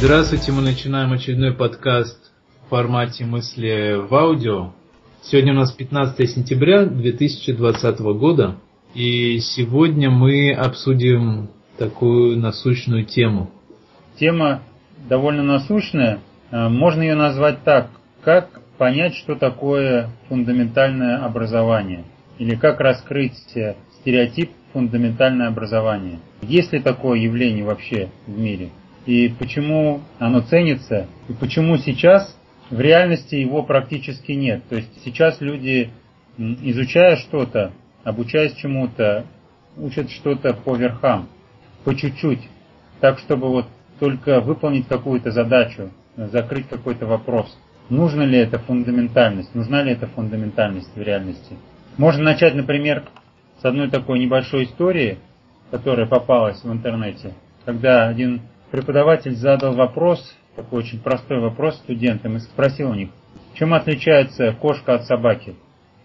Здравствуйте, мы начинаем очередной подкаст в формате мысли в аудио. Сегодня у нас 15 сентября 2020 года, и сегодня мы обсудим такую насущную тему. Тема довольно насущная. Э, можно ее назвать так. Как понять, что такое фундаментальное образование? Или как раскрыть стереотип фундаментальное образование? Есть ли такое явление вообще в мире? И почему оно ценится? И почему сейчас в реальности его практически нет? То есть сейчас люди, изучая что-то, обучаясь чему-то, учат что-то по верхам, по чуть-чуть, так чтобы вот только выполнить какую-то задачу, закрыть какой-то вопрос. Нужна ли это фундаментальность? Нужна ли эта фундаментальность в реальности? Можно начать, например, с одной такой небольшой истории, которая попалась в интернете, когда один преподаватель задал вопрос, такой очень простой вопрос студентам, и спросил у них, чем отличается кошка от собаки?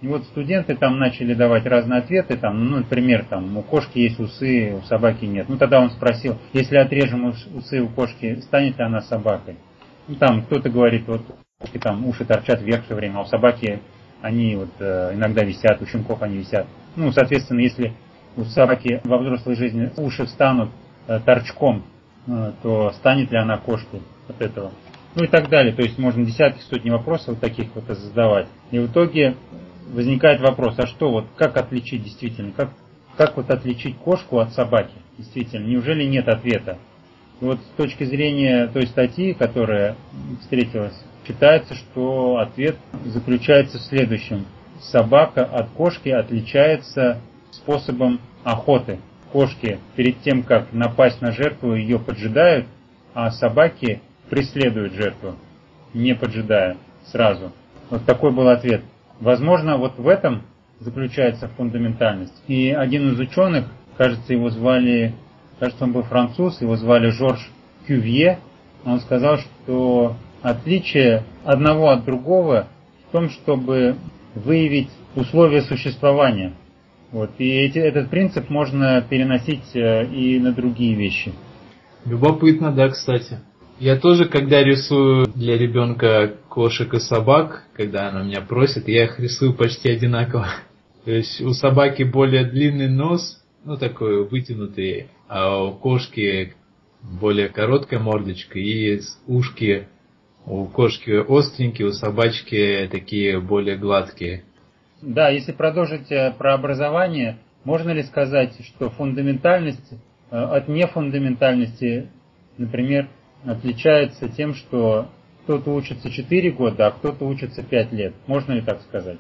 И вот студенты там начали давать разные ответы, там, ну, например, там, у кошки есть усы, у собаки нет. Ну, тогда он спросил, если отрежем усы у кошки, станет ли она собакой? Ну, там кто-то говорит, вот, там уши торчат вверх все время, а у собаки они вот э, иногда висят, у щенков они висят. Ну, соответственно, если у собаки во взрослой жизни уши встанут э, торчком, то станет ли она кошкой от этого? Ну и так далее. То есть можно десятки, сотни вопросов таких вот задавать. И в итоге возникает вопрос, а что вот, как отличить действительно, как, как вот отличить кошку от собаки? Действительно, неужели нет ответа? И вот с точки зрения той статьи, которая встретилась, считается, что ответ заключается в следующем. Собака от кошки отличается способом охоты. Кошки перед тем, как напасть на жертву, ее поджидают, а собаки преследуют жертву, не поджидая сразу. Вот такой был ответ. Возможно, вот в этом заключается фундаментальность. И один из ученых, кажется, его звали, кажется, он был француз, его звали Жорж Кювье, он сказал, что отличие одного от другого в том, чтобы выявить условия существования. Вот. И эти, этот принцип можно переносить э, и на другие вещи. Любопытно, да, кстати. Я тоже, когда рисую для ребенка кошек и собак, когда она меня просит, я их рисую почти одинаково. То есть у собаки более длинный нос, ну такой вытянутый, а у кошки более короткая мордочка и ушки у кошки остренькие, у собачки такие более гладкие. Да, если продолжить э, про образование, можно ли сказать, что фундаментальность э, от нефундаментальности, например, отличается тем, что кто-то учится 4 года, а кто-то учится 5 лет. Можно ли так сказать?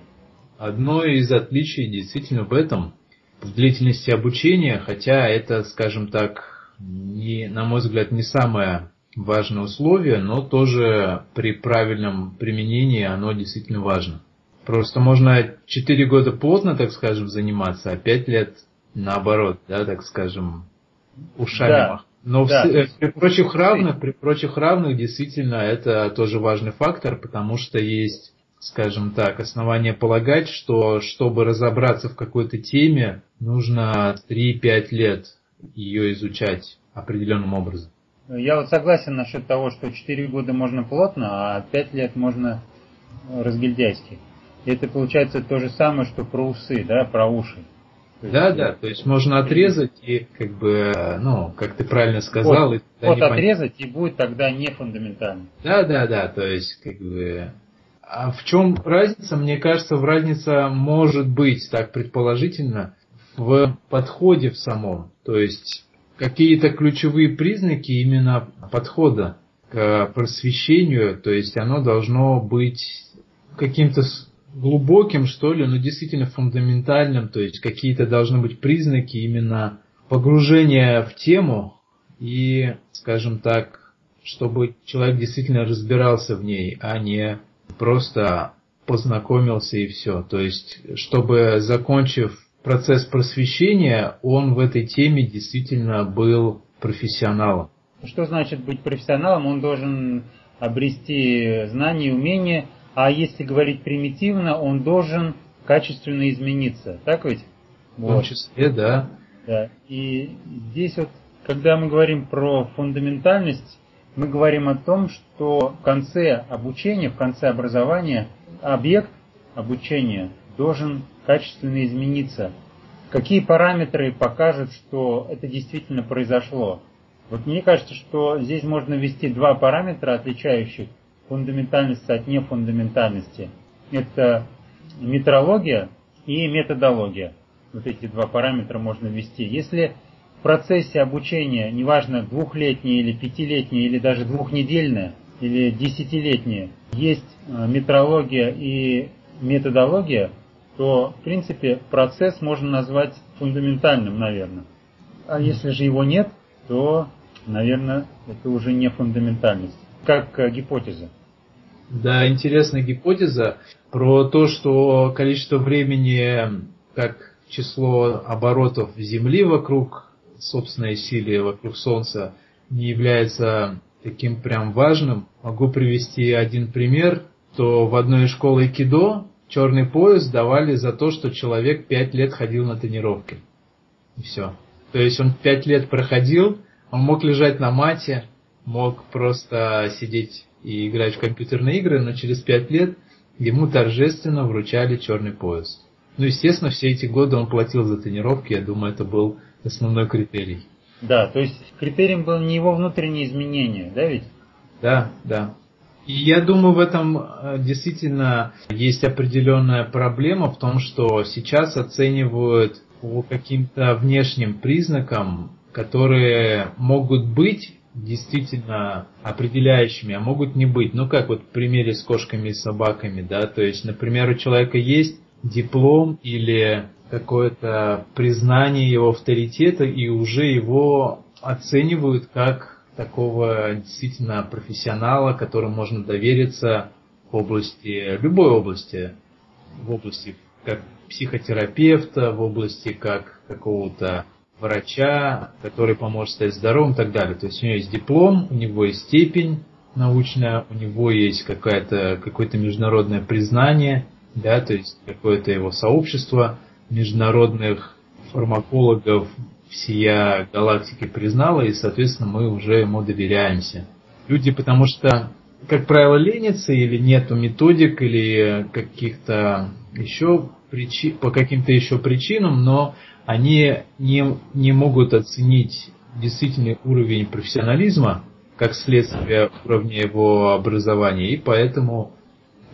Одно из отличий действительно в этом, в длительности обучения, хотя это, скажем так, не, на мой взгляд, не самое важное условие, но тоже при правильном применении оно действительно важно. Просто можно 4 года плотно, так скажем, заниматься, а 5 лет наоборот, да, так скажем, ушами да. Но да, в, э, при прочих равных, при прочих равных действительно это тоже важный фактор, потому что есть, скажем так, основания полагать, что чтобы разобраться в какой-то теме, нужно 3-5 лет ее изучать определенным образом. Я вот согласен насчет того, что 4 года можно плотно, а 5 лет можно разгильдяйски. И это получается то же самое, что про усы, да, про уши. Да, есть, да, то есть можно отрезать и как бы, ну, как ты правильно сказал. Вот, вот отрезать и будет тогда не фундаментально. Да, да, да, то есть как бы... А в чем разница? Мне кажется, в разница может быть, так предположительно, в подходе в самом. То есть какие-то ключевые признаки именно подхода к просвещению, то есть оно должно быть каким-то глубоким, что ли, но действительно фундаментальным, то есть какие-то должны быть признаки именно погружения в тему и, скажем так, чтобы человек действительно разбирался в ней, а не просто познакомился и все. То есть, чтобы, закончив процесс просвещения, он в этой теме действительно был профессионалом. Что значит быть профессионалом? Он должен обрести знания умения, а если говорить примитивно, он должен качественно измениться. Так ведь? В том числе, да. Да. И здесь вот, когда мы говорим про фундаментальность, мы говорим о том, что в конце обучения, в конце образования объект обучения должен качественно измениться. Какие параметры покажут, что это действительно произошло? Вот мне кажется, что здесь можно ввести два параметра, отличающих фундаментальность от нефундаментальности. Это метрология и методология. Вот эти два параметра можно ввести. Если в процессе обучения, неважно двухлетнее или пятилетнее, или даже двухнедельное, или десятилетнее, есть э, метрология и методология, то, в принципе, процесс можно назвать фундаментальным, наверное. А если же его нет, то, наверное, это уже не фундаментальность, как э, гипотеза. Да, интересная гипотеза про то, что количество времени, как число оборотов Земли вокруг собственной силы, вокруг Солнца, не является таким прям важным. Могу привести один пример, то в одной из школ черный пояс давали за то, что человек пять лет ходил на тренировки. И все. То есть он пять лет проходил, он мог лежать на мате, мог просто сидеть и играть в компьютерные игры, но через пять лет ему торжественно вручали черный пояс. Ну, естественно, все эти годы он платил за тренировки, я думаю, это был основной критерий. Да, то есть критерием было не его внутренние изменения, да ведь? Да, да. И я думаю, в этом э, действительно есть определенная проблема в том, что сейчас оценивают по каким-то внешним признакам, которые могут быть действительно определяющими, а могут не быть. Ну, как вот в примере с кошками и собаками, да, то есть, например, у человека есть диплом или какое-то признание его авторитета, и уже его оценивают как такого действительно профессионала, которому можно довериться в области, любой области, в области как психотерапевта, в области как какого-то врача, который поможет стать здоровым и так далее. То есть у него есть диплом, у него есть степень научная, у него есть какое-то какое-то международное признание, да, то есть какое-то его сообщество международных фармакологов всея галактики признало, и, соответственно, мы уже ему доверяемся. Люди, потому что, как правило, ленятся или нету методик, или каких-то еще причин, по каким-то еще причинам, но они не, не могут оценить действительный уровень профессионализма, как следствие уровня его образования, и поэтому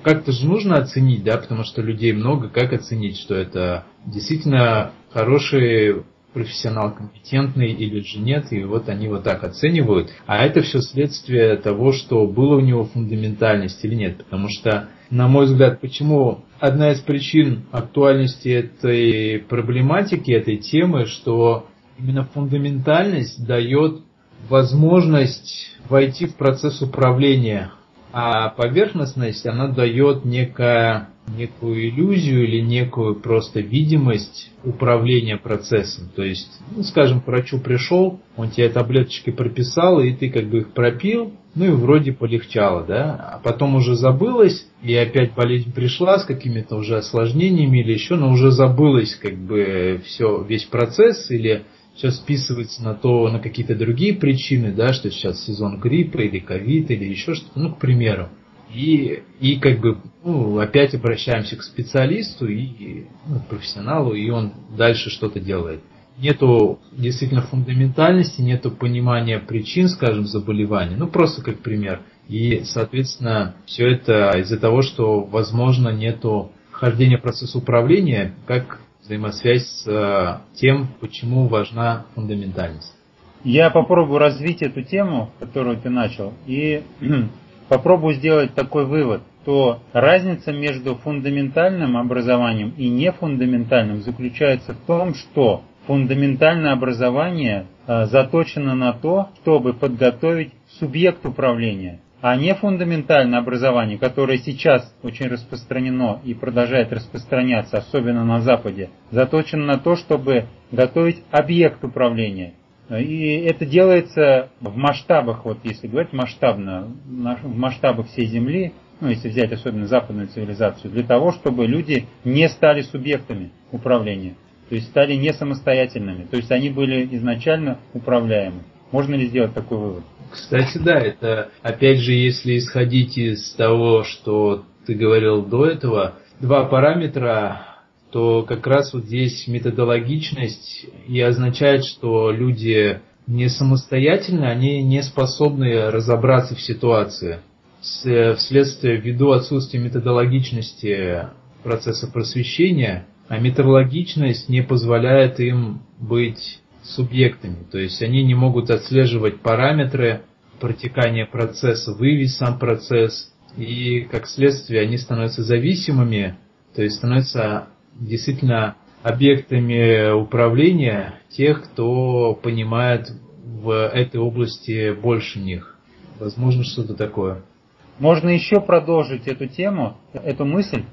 как-то же нужно оценить, да, потому что людей много, как оценить, что это действительно хороший профессионал компетентный или же нет, и вот они вот так оценивают. А это все следствие того, что было у него фундаментальность или нет. Потому что, на мой взгляд, почему одна из причин актуальности этой проблематики, этой темы, что именно фундаментальность дает возможность войти в процесс управления а поверхностность, она дает некое, некую иллюзию или некую просто видимость управления процессом. То есть, ну, скажем, к врачу пришел, он тебе таблеточки прописал, и ты как бы их пропил, ну и вроде полегчало, да, а потом уже забылось, и опять болезнь пришла с какими-то уже осложнениями или еще, но уже забылось как бы все, весь процесс, или все списывается на то, на какие-то другие причины, да, что сейчас сезон гриппа или ковид или еще что-то, ну, к примеру. И, и как бы ну, опять обращаемся к специалисту и ну, профессионалу, и он дальше что-то делает. Нету действительно фундаментальности, нету понимания причин, скажем, заболевания. Ну, просто как пример. И, соответственно, все это из-за того, что, возможно, нету хождения процесса управления, как взаимосвязь с э, тем, почему важна фундаментальность. Я попробую развить эту тему, которую ты начал, и попробую сделать такой вывод, то разница между фундаментальным образованием и нефундаментальным заключается в том, что фундаментальное образование э, заточено на то, чтобы подготовить субъект управления – а не фундаментальное образование, которое сейчас очень распространено и продолжает распространяться, особенно на Западе, заточено на то, чтобы готовить объект управления. И это делается в масштабах, вот если говорить масштабно, в масштабах всей Земли, ну если взять особенно западную цивилизацию, для того, чтобы люди не стали субъектами управления, то есть стали не самостоятельными, то есть они были изначально управляемы. Можно ли сделать такой вывод? Кстати, да, это опять же, если исходить из того, что ты говорил до этого, два параметра, то как раз вот здесь методологичность и означает, что люди не самостоятельны, они не способны разобраться в ситуации. Вследствие, ввиду отсутствия методологичности процесса просвещения, а методологичность не позволяет им быть субъектами. То есть они не могут отслеживать параметры протекания процесса, выявить сам процесс, и как следствие они становятся зависимыми, то есть становятся действительно объектами управления тех, кто понимает в этой области больше них. Возможно, что-то такое. Можно еще продолжить эту тему, эту мысль,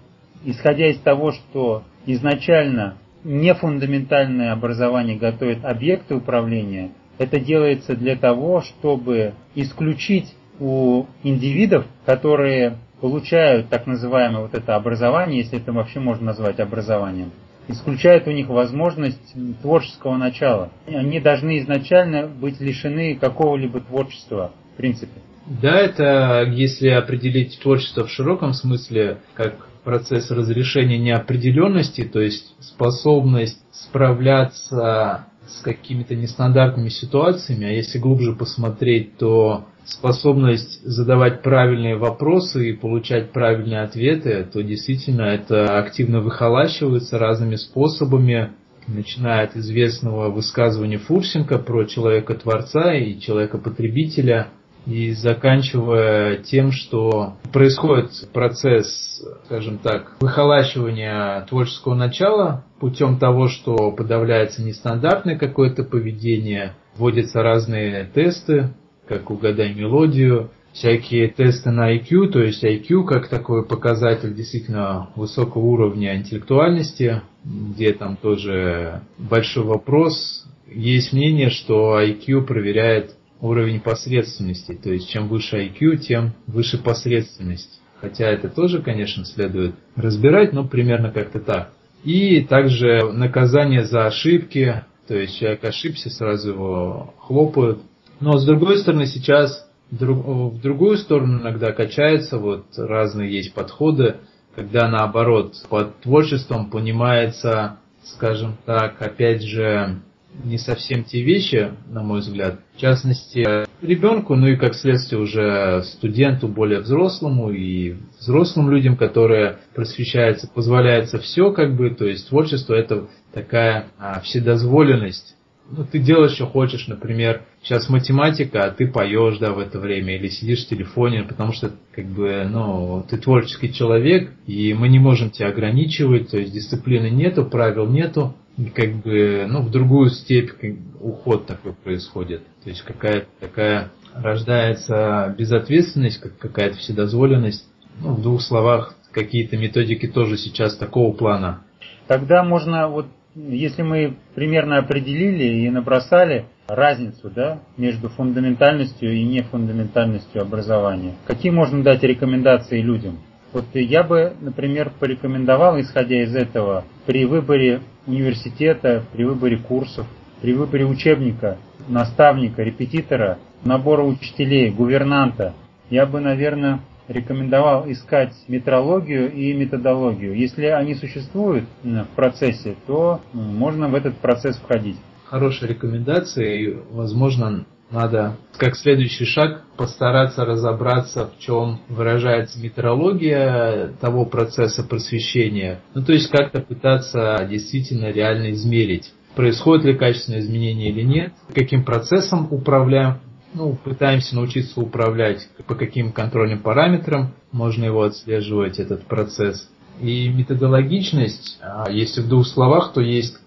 исходя из того, что изначально нефундаментальное образование готовит объекты управления, это делается для того, чтобы исключить у индивидов, которые получают так называемое вот это образование, если это вообще можно назвать образованием, исключает у них возможность творческого начала. Они должны изначально быть лишены какого-либо творчества, в принципе. Да, это если определить творчество в широком смысле, как процесс разрешения неопределенности, то есть способность справляться с какими-то нестандартными ситуациями, а если глубже посмотреть, то способность задавать правильные вопросы и получать правильные ответы, то действительно это активно выхолащивается разными способами, начиная от известного высказывания Фурсенко про человека-творца и человека-потребителя – и заканчивая тем, что происходит процесс, скажем так, выхолачивания творческого начала путем того, что подавляется нестандартное какое-то поведение, вводятся разные тесты, как угадай мелодию, всякие тесты на IQ, то есть IQ как такой показатель действительно высокого уровня интеллектуальности, где там тоже большой вопрос. Есть мнение, что IQ проверяет уровень посредственности. То есть чем выше IQ, тем выше посредственность. Хотя это тоже, конечно, следует разбирать, но примерно как-то так. И также наказание за ошибки, то есть человек ошибся, сразу его хлопают. Но с другой стороны, сейчас в другую сторону иногда качается, вот разные есть подходы, когда наоборот под творчеством понимается, скажем так, опять же, не совсем те вещи, на мой взгляд. В частности, ребенку, ну и как следствие уже студенту более взрослому и взрослым людям, которые просвещаются, позволяется все как бы, то есть творчество это такая а, вседозволенность. Ну, ты делаешь, что хочешь, например, сейчас математика, а ты поешь, да, в это время, или сидишь в телефоне, потому что, как бы, ну, ты творческий человек, и мы не можем тебя ограничивать, то есть дисциплины нету, правил нету, как бы, ну, в другую степь уход такой происходит. То есть какая-то такая рождается безответственность, как какая-то вседозволенность. Ну, в двух словах, какие-то методики тоже сейчас такого плана. Тогда можно, вот, если мы примерно определили и набросали разницу да, между фундаментальностью и нефундаментальностью образования, какие можно дать рекомендации людям? Вот я бы, например, порекомендовал, исходя из этого, при выборе университета, при выборе курсов, при выборе учебника, наставника, репетитора, набора учителей, гувернанта, я бы, наверное, рекомендовал искать метрологию и методологию. Если они существуют в процессе, то можно в этот процесс входить. Хорошая рекомендация, и, возможно, надо, как следующий шаг, постараться разобраться, в чем выражается метрология того процесса просвещения. Ну, то есть как-то пытаться действительно реально измерить, происходит ли качественное изменение или нет, каким процессом управляем, ну, пытаемся научиться управлять, по каким контрольным параметрам можно его отслеживать, этот процесс. И методологичность, а если в двух словах, то есть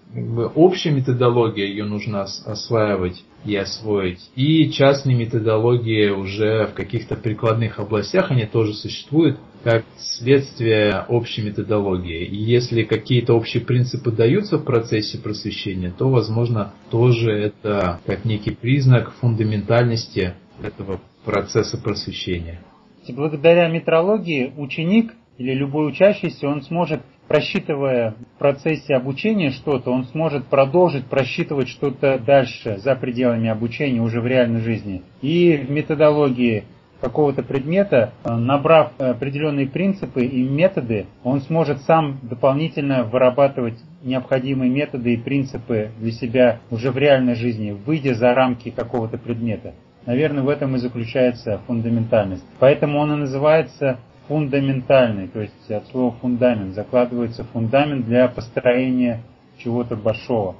общая методология, ее нужно осваивать и освоить. И частные методологии уже в каких-то прикладных областях, они тоже существуют, как следствие общей методологии. И если какие-то общие принципы даются в процессе просвещения, то, возможно, тоже это как некий признак фундаментальности этого процесса просвещения. Благодаря метрологии ученик или любой учащийся, он сможет просчитывая в процессе обучения что-то, он сможет продолжить просчитывать что-то дальше, за пределами обучения, уже в реальной жизни. И в методологии какого-то предмета, э, набрав определенные принципы и методы, он сможет сам дополнительно вырабатывать необходимые методы и принципы для себя уже в реальной жизни, выйдя за рамки какого-то предмета. Наверное, в этом и заключается фундаментальность. Поэтому он и называется фундаментальный, то есть от слова фундамент, закладывается фундамент для построения чего-то большого.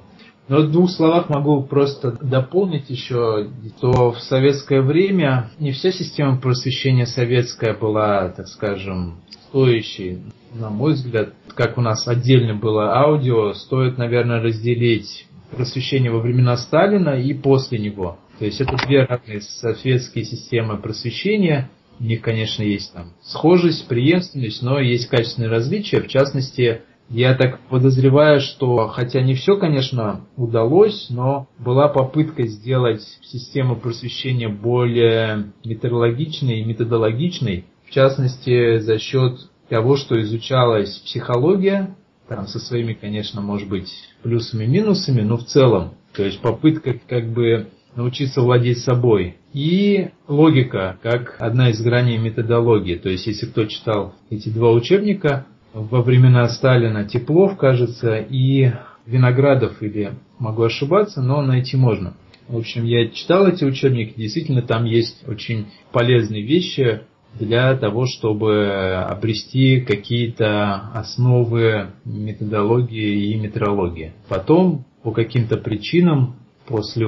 Но в двух словах могу просто дополнить еще, что в советское время не вся система просвещения советская была, так скажем, стоящей. На мой взгляд, как у нас отдельно было аудио, стоит, наверное, разделить просвещение во времена Сталина и после него. То есть это две разные советские системы просвещения. У них, конечно, есть там схожесть, преемственность, но есть качественные различия. В частности, я так подозреваю, что хотя не все, конечно, удалось, но была попытка сделать систему просвещения более методологичной и методологичной. В частности, за счет того, что изучалась психология, там со своими, конечно, может быть, плюсами и минусами, но в целом, то есть попытка как бы научиться владеть собой. И логика, как одна из граней методологии. То есть, если кто читал эти два учебника, во времена Сталина Теплов, кажется, и Виноградов, или могу ошибаться, но найти можно. В общем, я читал эти учебники, действительно там есть очень полезные вещи для того, чтобы обрести какие-то основы методологии и метрологии. Потом, по каким-то причинам, после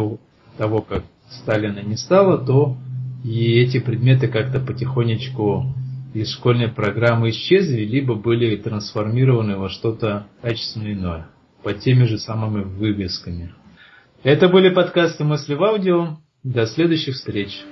того, как Сталина не стало, то и эти предметы как-то потихонечку из школьной программы исчезли, либо были трансформированы во что-то качественно иное, под теми же самыми вывесками. Это были подкасты «Мысли в аудио». До следующих встреч!